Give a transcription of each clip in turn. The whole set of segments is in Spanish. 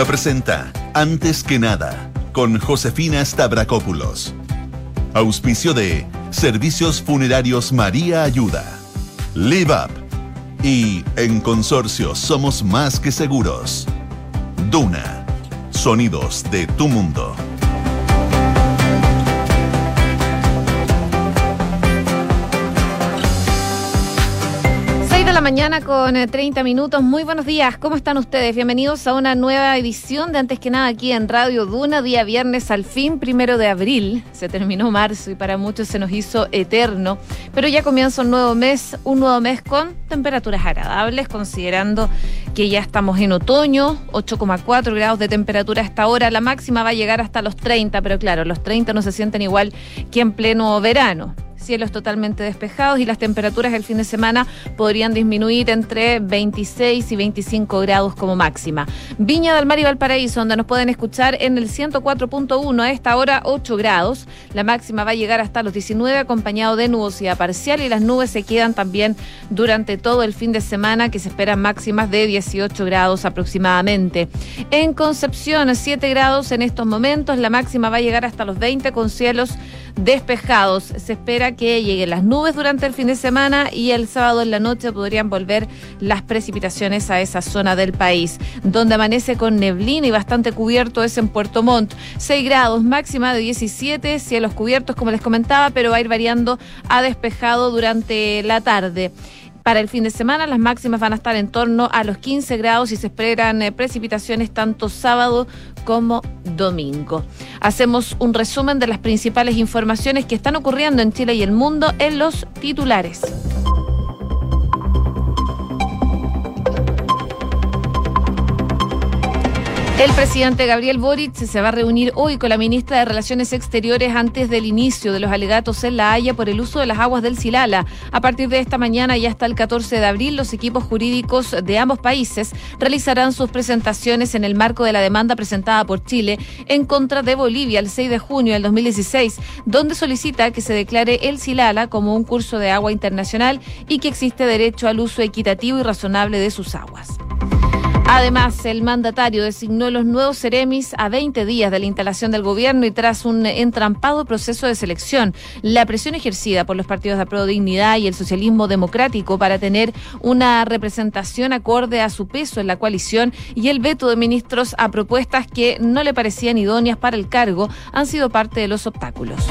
Duna presenta Antes que nada con Josefina Stavrakopoulos. Auspicio de Servicios Funerarios María Ayuda. Live Up. Y en Consorcio Somos Más que Seguros. Duna. Sonidos de tu mundo. Mañana con 30 eh, minutos. Muy buenos días, ¿cómo están ustedes? Bienvenidos a una nueva edición de Antes que nada aquí en Radio Duna, día viernes al fin, primero de abril. Se terminó marzo y para muchos se nos hizo eterno, pero ya comienza un nuevo mes, un nuevo mes con temperaturas agradables, considerando que ya estamos en otoño, 8,4 grados de temperatura hasta ahora, la máxima va a llegar hasta los 30, pero claro, los 30 no se sienten igual que en pleno verano cielos totalmente despejados y las temperaturas el fin de semana podrían disminuir entre 26 y 25 grados como máxima. Viña del Mar y Valparaíso, donde nos pueden escuchar en el 104.1 a esta hora 8 grados. La máxima va a llegar hasta los 19 acompañado de nubosidad parcial y las nubes se quedan también durante todo el fin de semana que se esperan máximas de 18 grados aproximadamente. En Concepción 7 grados en estos momentos, la máxima va a llegar hasta los 20 con cielos despejados. Se espera que lleguen las nubes durante el fin de semana y el sábado en la noche podrían volver las precipitaciones a esa zona del país. Donde amanece con neblina y bastante cubierto es en Puerto Montt. 6 grados, máxima de 17, cielos cubiertos como les comentaba, pero va a ir variando a despejado durante la tarde. Para el fin de semana las máximas van a estar en torno a los 15 grados y se esperan eh, precipitaciones tanto sábado como domingo. Hacemos un resumen de las principales informaciones que están ocurriendo en Chile y el mundo en los titulares. El presidente Gabriel Boric se va a reunir hoy con la ministra de Relaciones Exteriores antes del inicio de los alegatos en La Haya por el uso de las aguas del Silala. A partir de esta mañana y hasta el 14 de abril, los equipos jurídicos de ambos países realizarán sus presentaciones en el marco de la demanda presentada por Chile en contra de Bolivia el 6 de junio del 2016, donde solicita que se declare el Silala como un curso de agua internacional y que existe derecho al uso equitativo y razonable de sus aguas. Además, el mandatario designó los nuevos Ceremis a 20 días de la instalación del gobierno y tras un entrampado proceso de selección. La presión ejercida por los partidos de Pro Dignidad y el socialismo democrático para tener una representación acorde a su peso en la coalición y el veto de ministros a propuestas que no le parecían idóneas para el cargo han sido parte de los obstáculos.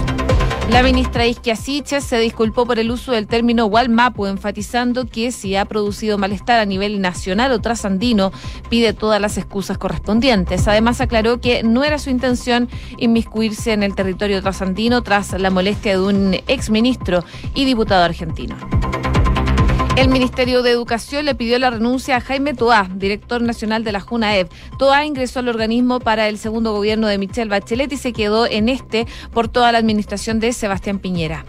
La ministra Isquia Siches se disculpó por el uso del término Walmapu, enfatizando que si ha producido malestar a nivel nacional o trasandino, pide todas las excusas correspondientes. Además, aclaró que no era su intención inmiscuirse en el territorio trasandino tras la molestia de un exministro y diputado argentino. El Ministerio de Educación le pidió la renuncia a Jaime Toá, director nacional de la JUNAEV. Toá ingresó al organismo para el segundo gobierno de Michelle Bachelet y se quedó en este por toda la administración de Sebastián Piñera.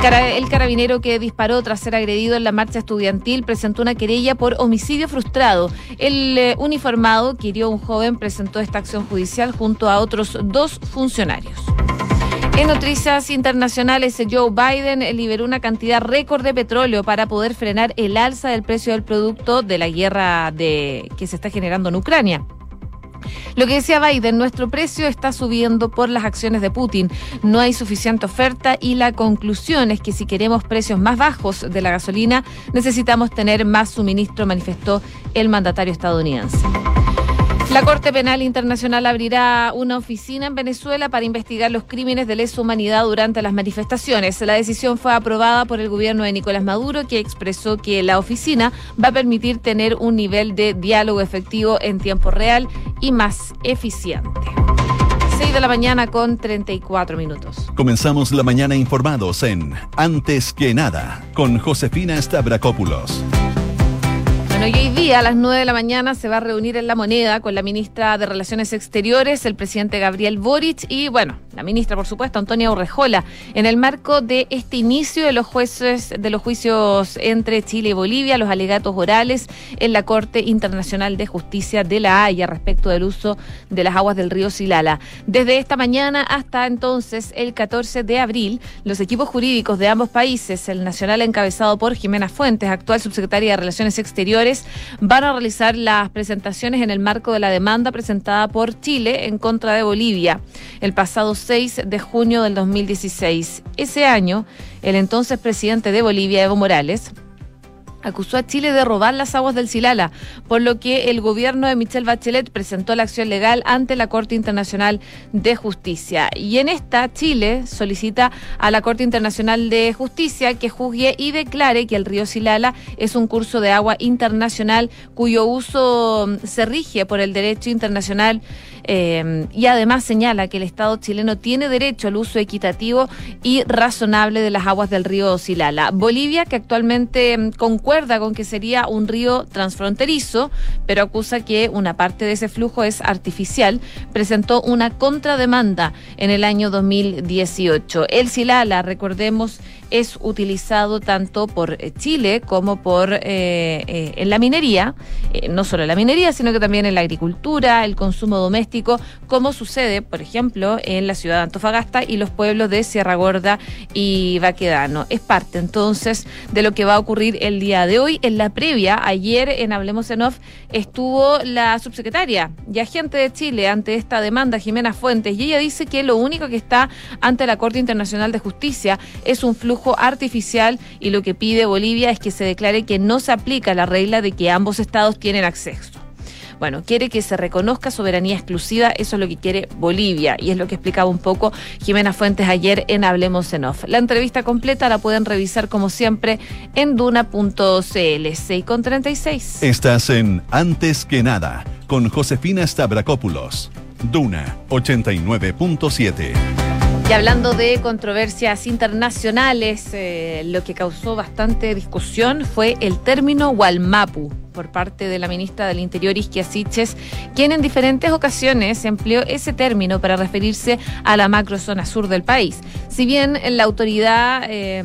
El carabinero que disparó tras ser agredido en la marcha estudiantil presentó una querella por homicidio frustrado. El eh, uniformado que hirió a un joven presentó esta acción judicial junto a otros dos funcionarios. En noticias internacionales, Joe Biden liberó una cantidad récord de petróleo para poder frenar el alza del precio del producto de la guerra que se está generando en Ucrania. Lo que decía Biden, nuestro precio está subiendo por las acciones de Putin. No hay suficiente oferta y la conclusión es que si queremos precios más bajos de la gasolina, necesitamos tener más suministro, manifestó el mandatario estadounidense. La Corte Penal Internacional abrirá una oficina en Venezuela para investigar los crímenes de lesa humanidad durante las manifestaciones. La decisión fue aprobada por el gobierno de Nicolás Maduro, que expresó que la oficina va a permitir tener un nivel de diálogo efectivo en tiempo real y más eficiente. 6 de la mañana con 34 minutos. Comenzamos la mañana informados en Antes que nada con Josefina Stavrakopoulos. Bueno, y hoy día a las 9 de la mañana se va a reunir en La Moneda con la ministra de Relaciones Exteriores, el presidente Gabriel Boric y, bueno, la ministra, por supuesto, Antonia Urrejola, en el marco de este inicio de los jueces, de los juicios entre Chile y Bolivia, los alegatos orales en la Corte Internacional de Justicia de la Haya respecto del uso de las aguas del río Silala. Desde esta mañana hasta entonces, el 14 de abril, los equipos jurídicos de ambos países, el nacional encabezado por Jimena Fuentes, actual subsecretaria de Relaciones Exteriores, van a realizar las presentaciones en el marco de la demanda presentada por Chile en contra de Bolivia el pasado 6 de junio del 2016. Ese año, el entonces presidente de Bolivia, Evo Morales, acusó a Chile de robar las aguas del Silala, por lo que el gobierno de Michelle Bachelet presentó la acción legal ante la Corte Internacional de Justicia. Y en esta, Chile solicita a la Corte Internacional de Justicia que juzgue y declare que el río Silala es un curso de agua internacional cuyo uso mm, se rige por el derecho internacional eh, y además señala que el Estado chileno tiene derecho al uso equitativo y razonable de las aguas del río Silala. Bolivia, que actualmente mm, con que sería un río transfronterizo, pero acusa que una parte de ese flujo es artificial, presentó una contrademanda en el año 2018. El Silala, recordemos, es utilizado tanto por eh, Chile como por eh, eh, en la minería, no solo en la minería, sino que también en la agricultura, el consumo doméstico, como sucede, por ejemplo, en la ciudad de Antofagasta y los pueblos de Sierra Gorda y Baquedano. Es parte entonces de lo que va a ocurrir el día de hoy. En la previa, ayer en Hablemos en Off, estuvo la subsecretaria y agente de Chile ante esta demanda, Jimena Fuentes, y ella dice que lo único que está ante la Corte Internacional de Justicia es un flujo artificial y lo que pide Bolivia es que se declare que no se aplica la regla de que ambos estados tienen acceso. Bueno, quiere que se reconozca soberanía exclusiva, eso es lo que quiere Bolivia y es lo que explicaba un poco Jimena Fuentes ayer en Hablemos en Off. La entrevista completa la pueden revisar como siempre en duna.cl 6 con 36. Estás en Antes que nada con Josefina Stavrakopoulos. Duna 89.7. Y hablando de controversias internacionales, eh, lo que causó bastante discusión fue el término Walmapu por parte de la ministra del Interior, Isquia Siches, quien en diferentes ocasiones empleó ese término para referirse a la macrozona sur del país. Si bien la autoridad eh,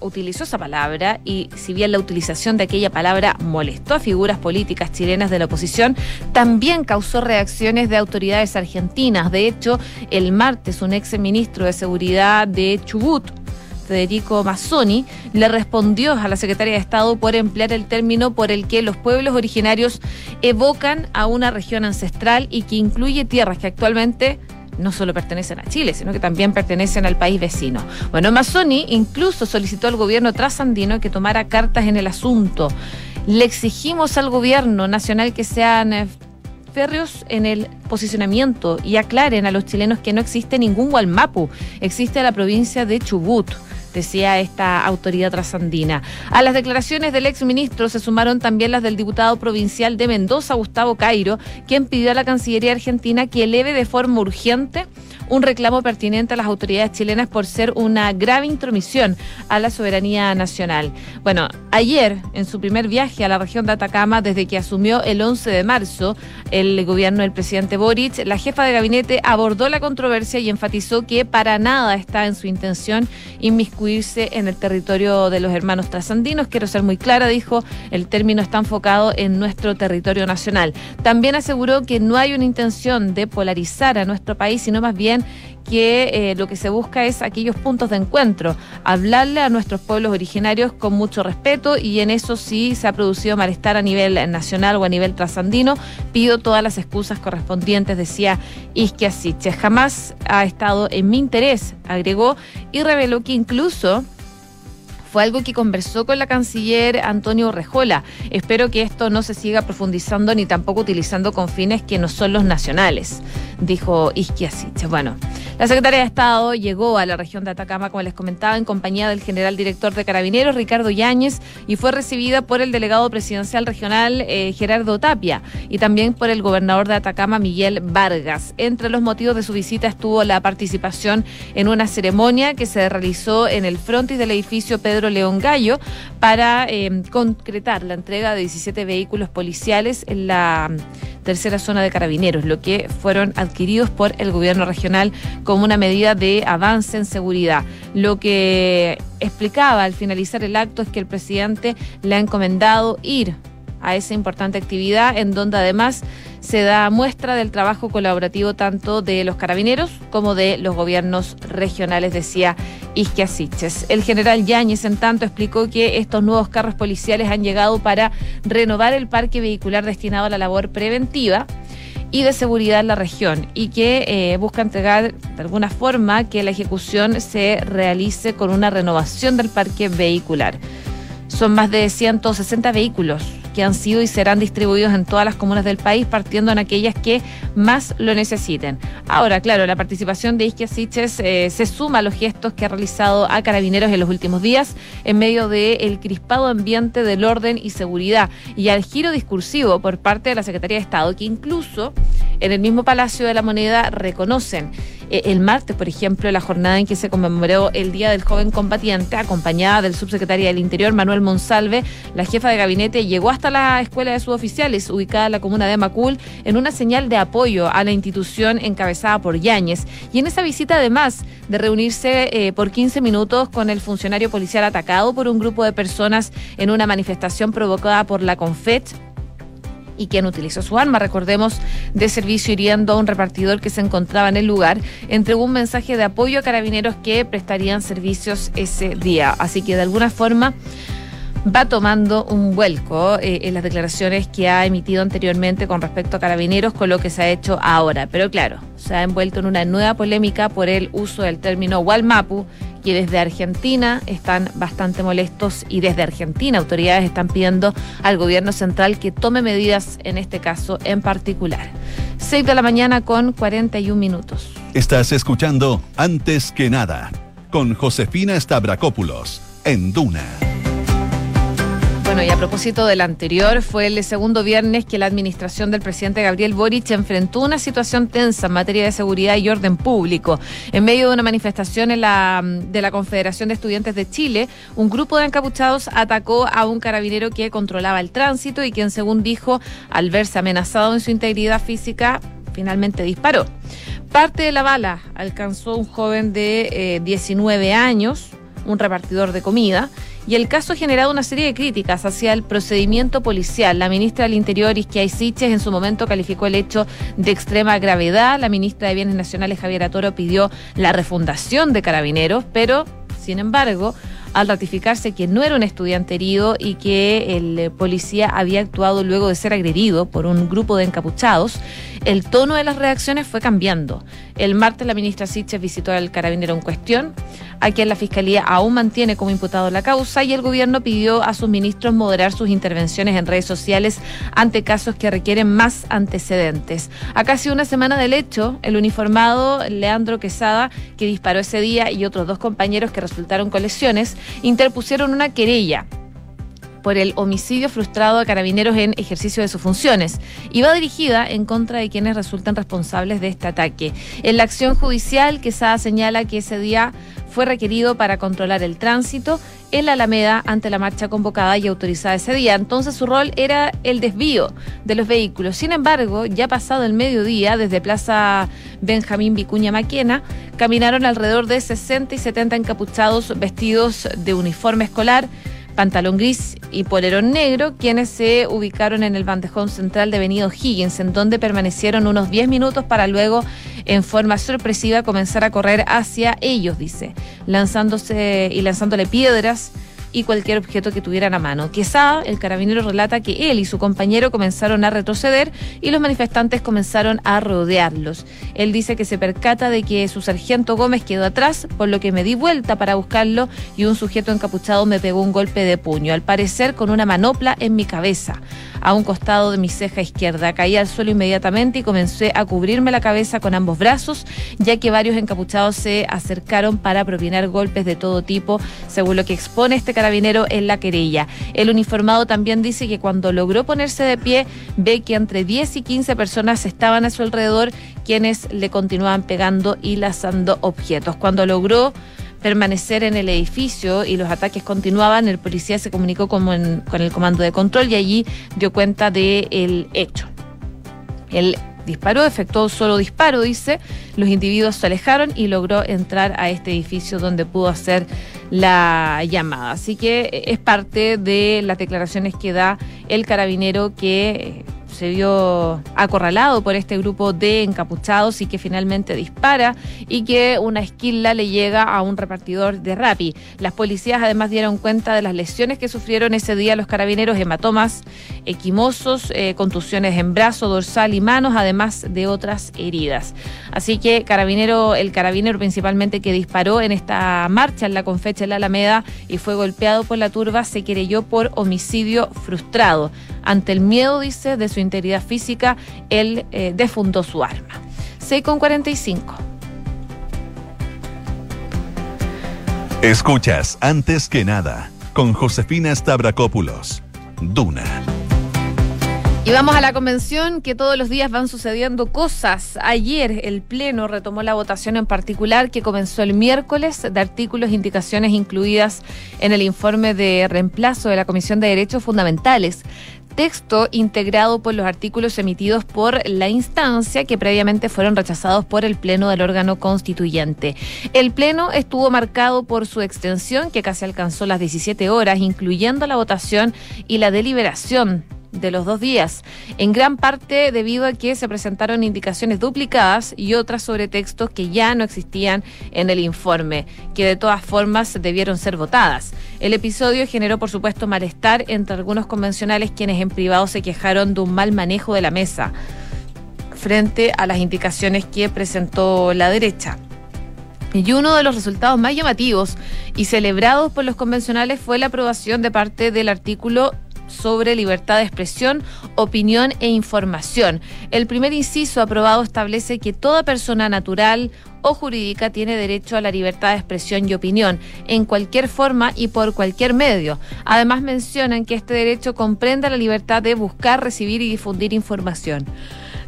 utilizó esa palabra y si bien la utilización de aquella palabra molestó a figuras políticas chilenas de la oposición, también causó reacciones de autoridades argentinas. De hecho, el martes un ex ministro de Seguridad de Chubut, Federico Mazzoni, le respondió a la secretaria de Estado por emplear el término por el que los pueblos originarios evocan a una región ancestral y que incluye tierras que actualmente no solo pertenecen a Chile, sino que también pertenecen al país vecino. Bueno, Mazzoni incluso solicitó al gobierno trasandino que tomara cartas en el asunto. Le exigimos al gobierno nacional que sean eh, férreos en el posicionamiento y aclaren a los chilenos que no existe ningún Gualmapu, existe la provincia de Chubut decía esta autoridad trasandina. A las declaraciones del exministro se sumaron también las del diputado provincial de Mendoza, Gustavo Cairo, quien pidió a la Cancillería Argentina que eleve de forma urgente un reclamo pertinente a las autoridades chilenas por ser una grave intromisión a la soberanía nacional. Bueno, ayer, en su primer viaje a la región de Atacama, desde que asumió el 11 de marzo el gobierno del presidente Boric, la jefa de gabinete abordó la controversia y enfatizó que para nada está en su intención inmiscuirse en el territorio de los hermanos trasandinos. Quiero ser muy clara, dijo, el término está enfocado en nuestro territorio nacional. También aseguró que no hay una intención de polarizar a nuestro país, sino más bien que eh, lo que se busca es aquellos puntos de encuentro, hablarle a nuestros pueblos originarios con mucho respeto y en eso sí se ha producido malestar a nivel nacional o a nivel trasandino. Pido todas las excusas correspondientes, decía Isquia Siche. Jamás ha estado en mi interés, agregó, y reveló que incluso fue algo que conversó con la canciller Antonio Rejola. Espero que esto no se siga profundizando ni tampoco utilizando con fines que no son los nacionales, dijo Isquiasiche. Bueno, la secretaria de Estado llegó a la región de Atacama, como les comentaba, en compañía del general director de Carabineros, Ricardo Yáñez, y fue recibida por el delegado presidencial regional, eh, Gerardo Tapia, y también por el gobernador de Atacama, Miguel Vargas. Entre los motivos de su visita estuvo la participación en una ceremonia que se realizó en el frontis del edificio Pedro León Gallo para eh, concretar la entrega de 17 vehículos policiales en la tercera zona de carabineros, lo que fueron adquiridos por el gobierno regional como una medida de avance en seguridad. Lo que explicaba al finalizar el acto es que el presidente le ha encomendado ir a esa importante actividad en donde además se da muestra del trabajo colaborativo tanto de los carabineros como de los gobiernos regionales, decía Isquia El general Yáñez, en tanto, explicó que estos nuevos carros policiales han llegado para renovar el parque vehicular destinado a la labor preventiva y de seguridad en la región y que eh, busca entregar de alguna forma que la ejecución se realice con una renovación del parque vehicular. Son más de 160 vehículos que han sido y serán distribuidos en todas las comunas del país, partiendo en aquellas que más lo necesiten. Ahora, claro, la participación de Isquia Siches eh, se suma a los gestos que ha realizado a Carabineros en los últimos días en medio del crispado ambiente del orden y seguridad y al giro discursivo por parte de la Secretaría de Estado, que incluso en el mismo Palacio de la Moneda reconocen eh, el martes, por ejemplo, la jornada en que se conmemoró el Día del Joven Combatiente, acompañada del subsecretario del Interior, Manuel Monsalve, la jefa de gabinete llegó hasta la Escuela de Suboficiales, ubicada en la comuna de Macul, en una señal de apoyo a la institución encabezada por Yáñez. Y en esa visita, además de reunirse eh, por 15 minutos con el funcionario policial atacado por un grupo de personas en una manifestación provocada por la CONFET, y quien utilizó su arma, recordemos, de servicio hiriendo a un repartidor que se encontraba en el lugar, entregó un mensaje de apoyo a carabineros que prestarían servicios ese día. Así que de alguna forma va tomando un vuelco eh, en las declaraciones que ha emitido anteriormente con respecto a carabineros con lo que se ha hecho ahora. Pero claro, se ha envuelto en una nueva polémica por el uso del término Walmapu, que desde Argentina están bastante molestos y desde Argentina autoridades están pidiendo al gobierno central que tome medidas en este caso en particular. 6 de la mañana con 41 minutos. Estás escuchando Antes que nada con Josefina Stavrakopoulos en Duna. Y a propósito del anterior, fue el segundo viernes que la administración del presidente Gabriel Boric enfrentó una situación tensa en materia de seguridad y orden público. En medio de una manifestación de la Confederación de Estudiantes de Chile, un grupo de encapuchados atacó a un carabinero que controlaba el tránsito y quien, según dijo, al verse amenazado en su integridad física, finalmente disparó. Parte de la bala alcanzó un joven de 19 eh, años, un repartidor de comida, y el caso ha generado una serie de críticas hacia el procedimiento policial. La ministra del Interior, Isquia Siches, en su momento calificó el hecho de extrema gravedad. La ministra de Bienes Nacionales, Javier Toro, pidió la refundación de carabineros, pero, sin embargo, al ratificarse que no era un estudiante herido y que el eh, policía había actuado luego de ser agredido por un grupo de encapuchados, el tono de las reacciones fue cambiando. El martes la ministra Siches visitó al carabinero en cuestión, a quien la Fiscalía aún mantiene como imputado la causa y el gobierno pidió a sus ministros moderar sus intervenciones en redes sociales ante casos que requieren más antecedentes. A casi una semana del hecho, el uniformado Leandro Quesada, que disparó ese día, y otros dos compañeros que resultaron con lesiones, interpusieron una querella por el homicidio frustrado a carabineros en ejercicio de sus funciones y va dirigida en contra de quienes resultan responsables de este ataque. En la acción judicial, Quesada señala que ese día fue requerido para controlar el tránsito en la Alameda ante la marcha convocada y autorizada ese día. Entonces su rol era el desvío de los vehículos. Sin embargo, ya pasado el mediodía, desde Plaza Benjamín Vicuña Maquena, caminaron alrededor de 60 y 70 encapuchados vestidos de uniforme escolar pantalón gris y polerón negro, quienes se ubicaron en el bandejón central de Venido Higgins, en donde permanecieron unos 10 minutos para luego, en forma sorpresiva, comenzar a correr hacia ellos, dice, lanzándose y lanzándole piedras y cualquier objeto que tuvieran a mano. Quesada, el carabinero relata que él y su compañero comenzaron a retroceder y los manifestantes comenzaron a rodearlos. Él dice que se percata de que su sargento Gómez quedó atrás, por lo que me di vuelta para buscarlo y un sujeto encapuchado me pegó un golpe de puño, al parecer con una manopla en mi cabeza a un costado de mi ceja izquierda. Caí al suelo inmediatamente y comencé a cubrirme la cabeza con ambos brazos, ya que varios encapuchados se acercaron para propinar golpes de todo tipo, según lo que expone este carabinero en la querella. El uniformado también dice que cuando logró ponerse de pie, ve que entre 10 y 15 personas estaban a su alrededor, quienes le continuaban pegando y lanzando objetos. Cuando logró permanecer en el edificio y los ataques continuaban, el policía se comunicó con, el comando de control y allí dio cuenta del hecho. El disparó, efectuó solo disparo, dice. Los individuos se alejaron y logró entrar a este edificio donde pudo hacer la llamada. Así que es parte de las declaraciones que da el carabinero que se vio acorralado por este grupo de encapuchados y que finalmente dispara y que una esquila le llega a un repartidor de Rappi. Las policías además dieron cuenta de las lesiones que sufrieron ese día los carabineros, hematomas, equimosos, eh, contusiones en brazo, dorsal y manos, además de otras heridas. Así que carabinero, el carabinero principalmente que disparó en esta marcha en la Confecha en la Alameda y fue golpeado por la turba, se querelló por homicidio frustrado. Ante el miedo, dice, de su integridad física, él eh, defundó su arma. 6 con 45. Escuchas antes que nada con Josefina Stavrakopoulos. Duna. Y vamos a la convención que todos los días van sucediendo cosas. Ayer el Pleno retomó la votación en particular que comenzó el miércoles de artículos e indicaciones incluidas en el informe de reemplazo de la Comisión de Derechos Fundamentales texto integrado por los artículos emitidos por la instancia que previamente fueron rechazados por el Pleno del órgano constituyente. El Pleno estuvo marcado por su extensión, que casi alcanzó las 17 horas, incluyendo la votación y la deliberación de los dos días, en gran parte debido a que se presentaron indicaciones duplicadas y otras sobre textos que ya no existían en el informe, que de todas formas debieron ser votadas. El episodio generó, por supuesto, malestar entre algunos convencionales quienes en privado se quejaron de un mal manejo de la mesa frente a las indicaciones que presentó la derecha. Y uno de los resultados más llamativos y celebrados por los convencionales fue la aprobación de parte del artículo sobre libertad de expresión, opinión e información. El primer inciso aprobado establece que toda persona natural o jurídica tiene derecho a la libertad de expresión y opinión en cualquier forma y por cualquier medio. Además mencionan que este derecho comprende la libertad de buscar, recibir y difundir información.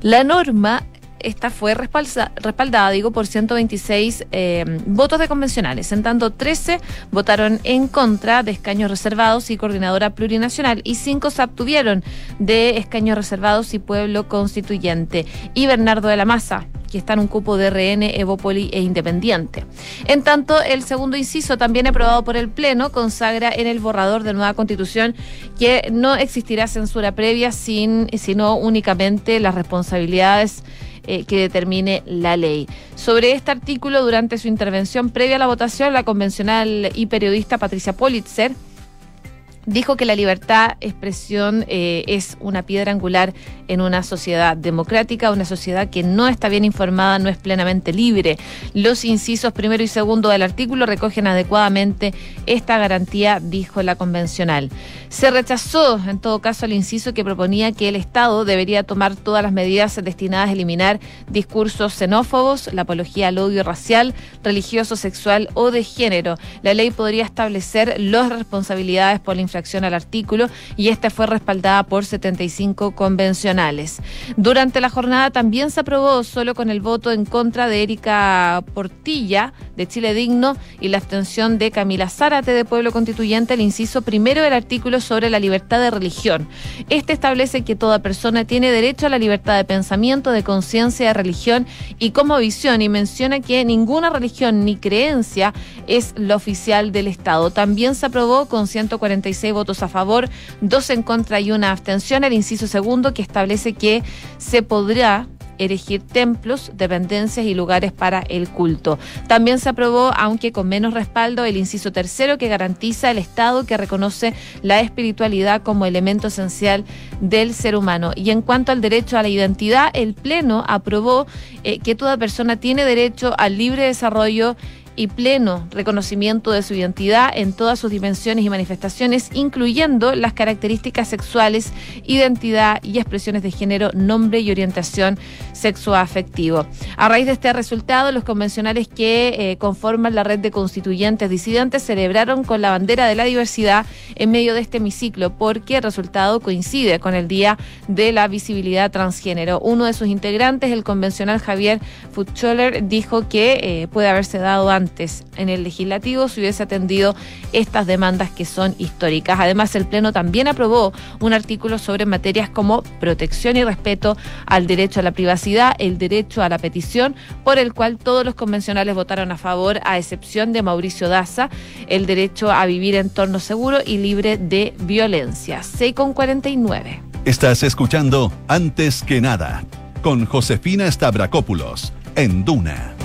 La norma esta fue respaldada, digo, por 126 eh, votos de convencionales. En tanto, 13 votaron en contra de escaños reservados y coordinadora plurinacional y 5 se abstuvieron de escaños reservados y pueblo constituyente. Y Bernardo de la Maza, que está en un cupo de RN, Evopoli e Independiente. En tanto, el segundo inciso, también aprobado por el Pleno, consagra en el borrador de nueva constitución que no existirá censura previa, sin, sino únicamente las responsabilidades eh, que determine la ley. Sobre este artículo, durante su intervención previa a la votación, la convencional y periodista Patricia Politzer dijo que la libertad de expresión eh, es una piedra angular en una sociedad democrática, una sociedad que no está bien informada, no es plenamente libre. Los incisos primero y segundo del artículo recogen adecuadamente esta garantía, dijo la convencional. Se rechazó, en todo caso, el inciso que proponía que el Estado debería tomar todas las medidas destinadas a eliminar discursos xenófobos, la apología al odio racial, religioso, sexual o de género. La ley podría establecer las responsabilidades por la infracción al artículo y esta fue respaldada por 75 convencionales. Durante la jornada también se aprobó solo con el voto en contra de Erika Portilla de Chile Digno y la abstención de Camila Zárate de Pueblo Constituyente el inciso primero del artículo sobre la libertad de religión. Este establece que toda persona tiene derecho a la libertad de pensamiento, de conciencia, de religión y como visión y menciona que ninguna religión ni creencia es lo oficial del Estado. También se aprobó con 146 votos a favor, dos en contra y una abstención. El inciso segundo que establece que se podrá erigir templos, dependencias y lugares para el culto. También se aprobó, aunque con menos respaldo, el inciso tercero que garantiza el Estado que reconoce la espiritualidad como elemento esencial del ser humano. Y en cuanto al derecho a la identidad, el Pleno aprobó eh, que toda persona tiene derecho al libre desarrollo y pleno reconocimiento de su identidad en todas sus dimensiones y manifestaciones, incluyendo las características sexuales, identidad y expresiones de género, nombre y orientación sexoafectivo. A raíz de este resultado, los convencionales que eh, conforman la red de constituyentes disidentes celebraron con la bandera de la diversidad en medio de este hemiciclo, porque el resultado coincide con el Día de la Visibilidad Transgénero. Uno de sus integrantes, el convencional Javier Futscholler, dijo que eh, puede haberse dado antes en el legislativo se hubiese atendido estas demandas que son históricas. Además, el Pleno también aprobó un artículo sobre materias como protección y respeto al derecho a la privacidad, el derecho a la petición, por el cual todos los convencionales votaron a favor, a excepción de Mauricio Daza, el derecho a vivir en entorno seguro y libre de violencia. 6 con 49. Estás escuchando Antes que nada con Josefina Stavrakopoulos en Duna.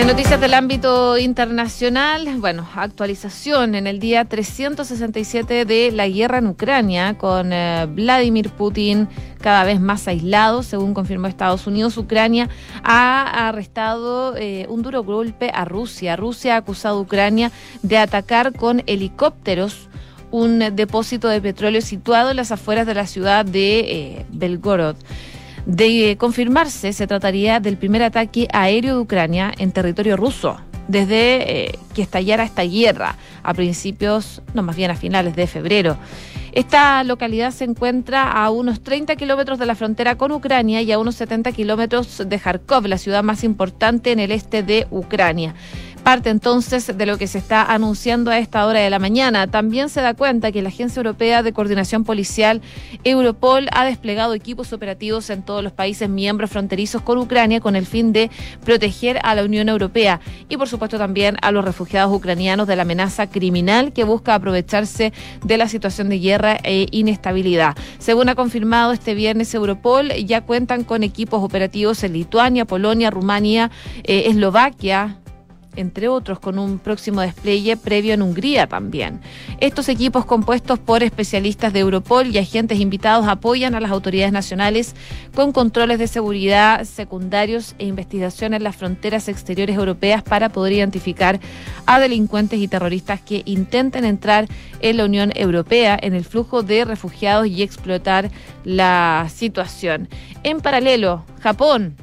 En noticias del ámbito internacional, bueno, actualización en el día 367 de la guerra en Ucrania, con eh, Vladimir Putin cada vez más aislado, según confirmó Estados Unidos. Ucrania ha arrestado eh, un duro golpe a Rusia. Rusia ha acusado a Ucrania de atacar con helicópteros un depósito de petróleo situado en las afueras de la ciudad de eh, Belgorod. De confirmarse, se trataría del primer ataque aéreo de Ucrania en territorio ruso desde eh, que estallara esta guerra a principios, no más bien a finales de febrero. Esta localidad se encuentra a unos 30 kilómetros de la frontera con Ucrania y a unos 70 kilómetros de Kharkov, la ciudad más importante en el este de Ucrania. Parte entonces de lo que se está anunciando a esta hora de la mañana. También se da cuenta que la Agencia Europea de Coordinación Policial, Europol, ha desplegado equipos operativos en todos los países miembros fronterizos con Ucrania con el fin de proteger a la Unión Europea y por supuesto también a los refugiados ucranianos de la amenaza criminal que busca aprovecharse de la situación de guerra e inestabilidad. Según ha confirmado este viernes Europol, ya cuentan con equipos operativos en Lituania, Polonia, Rumania, eh, Eslovaquia, entre otros, con un próximo despliegue previo en Hungría también. Estos equipos compuestos por especialistas de Europol y agentes invitados apoyan a las autoridades nacionales con controles de seguridad secundarios e investigación en las fronteras exteriores europeas para poder identificar a delincuentes y terroristas que intenten entrar en la Unión Europea en el flujo de refugiados y explotar la situación. En paralelo, Japón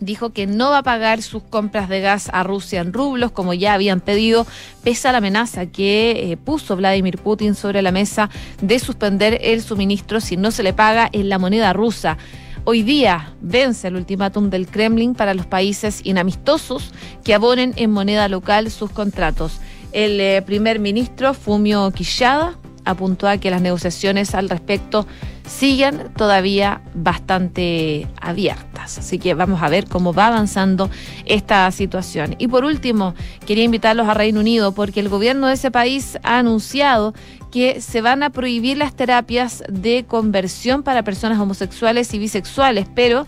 dijo que no va a pagar sus compras de gas a Rusia en rublos, como ya habían pedido, pese a la amenaza que eh, puso Vladimir Putin sobre la mesa de suspender el suministro si no se le paga en la moneda rusa. Hoy día vence el ultimátum del Kremlin para los países inamistosos que abonen en moneda local sus contratos. El eh, primer ministro Fumio Kishida apuntó a que las negociaciones al respecto siguen todavía bastante abiertas. Así que vamos a ver cómo va avanzando esta situación. Y por último, quería invitarlos a Reino Unido porque el gobierno de ese país ha anunciado que se van a prohibir las terapias de conversión para personas homosexuales y bisexuales, pero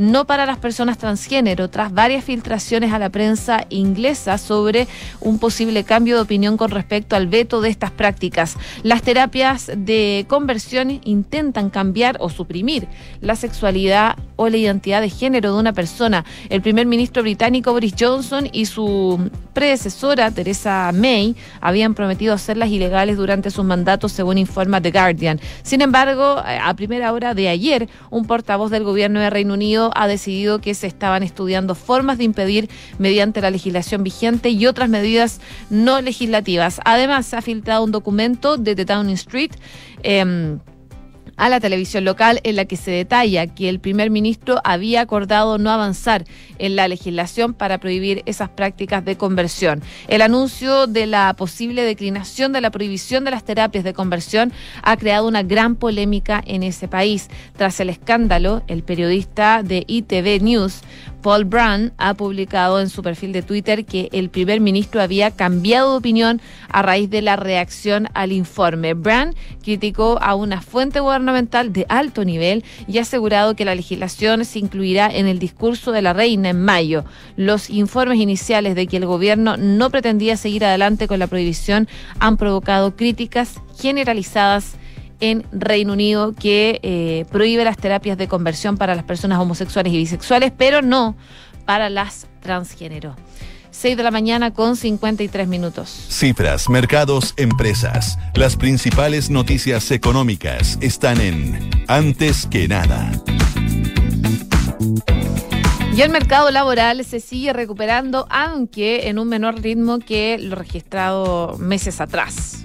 no para las personas transgénero, tras varias filtraciones a la prensa inglesa sobre un posible cambio de opinión con respecto al veto de estas prácticas. Las terapias de conversión intentan cambiar o suprimir la sexualidad o la identidad de género de una persona. El primer ministro británico Boris Johnson y su predecesora Theresa May habían prometido hacerlas ilegales durante sus mandatos, según informa The Guardian. Sin embargo, a primera hora de ayer, un portavoz del gobierno de Reino Unido ha decidido que se estaban estudiando formas de impedir mediante la legislación vigente y otras medidas no legislativas. Además, se ha filtrado un documento de The Downing Street. Em, a la televisión local en la que se detalla que el primer ministro había acordado no avanzar en la legislación para prohibir esas prácticas de conversión. El anuncio de la posible declinación de la prohibición de las terapias de conversión ha creado una gran polémica en ese país. Tras el escándalo, el periodista de ITV News Paul Brand ha publicado en su perfil de Twitter que el primer ministro había cambiado de opinión a raíz de la reacción al informe. Brand criticó a una fuente gubernamental de alto nivel y ha asegurado que la legislación se incluirá en el discurso de la reina en mayo. Los informes iniciales de que el gobierno no pretendía seguir adelante con la prohibición han provocado críticas generalizadas en Reino Unido que eh, prohíbe las terapias de conversión para las personas homosexuales y bisexuales, pero no para las transgénero. 6 de la mañana con 53 minutos. Cifras, mercados, empresas. Las principales noticias económicas están en Antes que nada. Y el mercado laboral se sigue recuperando, aunque en un menor ritmo que lo registrado meses atrás.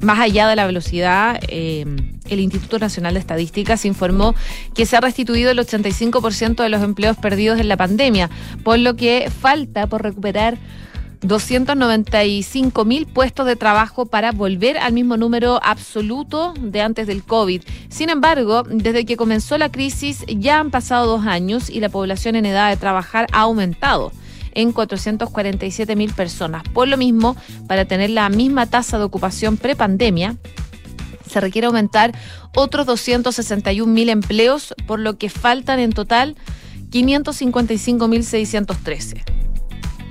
Más allá de la velocidad, eh, el Instituto Nacional de Estadísticas informó que se ha restituido el 85% de los empleos perdidos en la pandemia, por lo que falta por recuperar 295 mil puestos de trabajo para volver al mismo número absoluto de antes del COVID. Sin embargo, desde que comenzó la crisis ya han pasado dos años y la población en edad de trabajar ha aumentado en 447 mil personas. Por lo mismo, para tener la misma tasa de ocupación prepandemia, se requiere aumentar otros 261 mil empleos, por lo que faltan en total 555.613.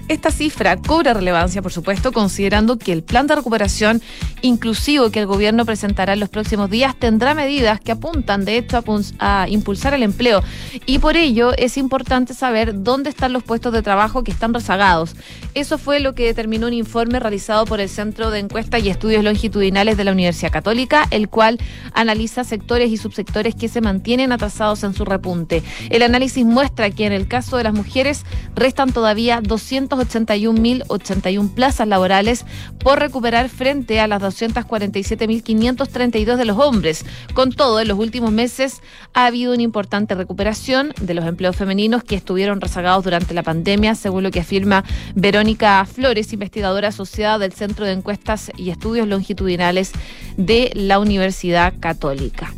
Esta cifra cobra relevancia, por supuesto, considerando que el plan de recuperación inclusivo que el gobierno presentará en los próximos días tendrá medidas que apuntan, de hecho, a, impulsar el empleo. Y por ello es importante saber dónde están los puestos de trabajo que están rezagados. Eso fue lo que determinó un informe realizado por el Centro de Encuestas y Estudios Longitudinales de la Universidad Católica, el cual analiza sectores y subsectores que se mantienen atrasados en su repunte. El análisis muestra que en el caso de las mujeres restan todavía 200 281.081 plazas laborales por recuperar frente a las 247.532 de los hombres. Con todo, en los últimos meses ha habido una importante recuperación de los empleos femeninos que estuvieron rezagados durante la pandemia, según lo que afirma Verónica Flores, investigadora asociada del Centro de Encuestas y Estudios Longitudinales de la Universidad Católica.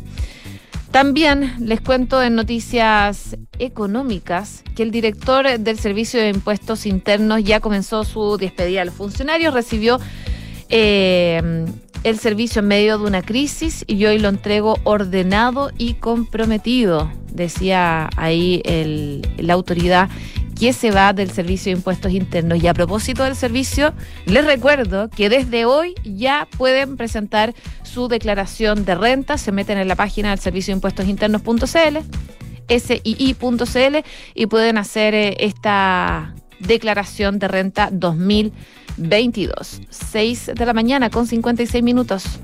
También les cuento en noticias económicas que el director del Servicio de Impuestos Internos ya comenzó su despedida. los funcionarios recibió eh, el servicio en medio de una crisis y hoy lo entrego ordenado y comprometido, decía ahí la autoridad que se va del Servicio de Impuestos Internos. Y a propósito del servicio, les recuerdo que desde hoy ya pueden presentar su declaración de renta, se meten en la página del Servicio de Impuestos Internos.cl, SII.cl y pueden hacer eh, esta declaración de renta 2022. 6 de la mañana con 56 minutos.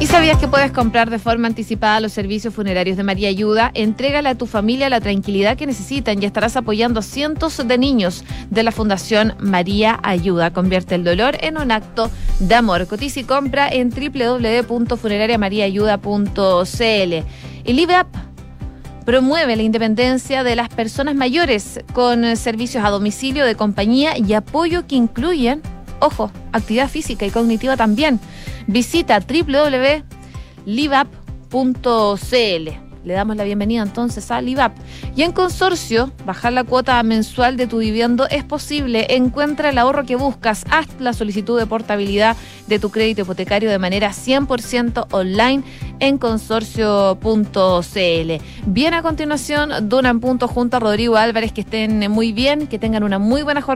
¿Y sabías que puedes comprar de forma anticipada los servicios funerarios de María Ayuda? Entrégale a tu familia la tranquilidad que necesitan y estarás apoyando a cientos de niños de la Fundación María Ayuda. Convierte el dolor en un acto de amor. Cotiza y compra en www.funerariamariaayuda.cl. El IBEAP promueve la independencia de las personas mayores con servicios a domicilio de compañía y apoyo que incluyen, ojo, actividad física y cognitiva también Visita www.livap.cl. Le damos la bienvenida entonces a Livap. Y en consorcio, bajar la cuota mensual de tu vivienda es posible. Encuentra el ahorro que buscas. Haz la solicitud de portabilidad de tu crédito hipotecario de manera 100% online en consorcio.cl. Bien a continuación, Dunan Punto junto a Rodrigo Álvarez. Que estén muy bien, que tengan una muy buena jornada.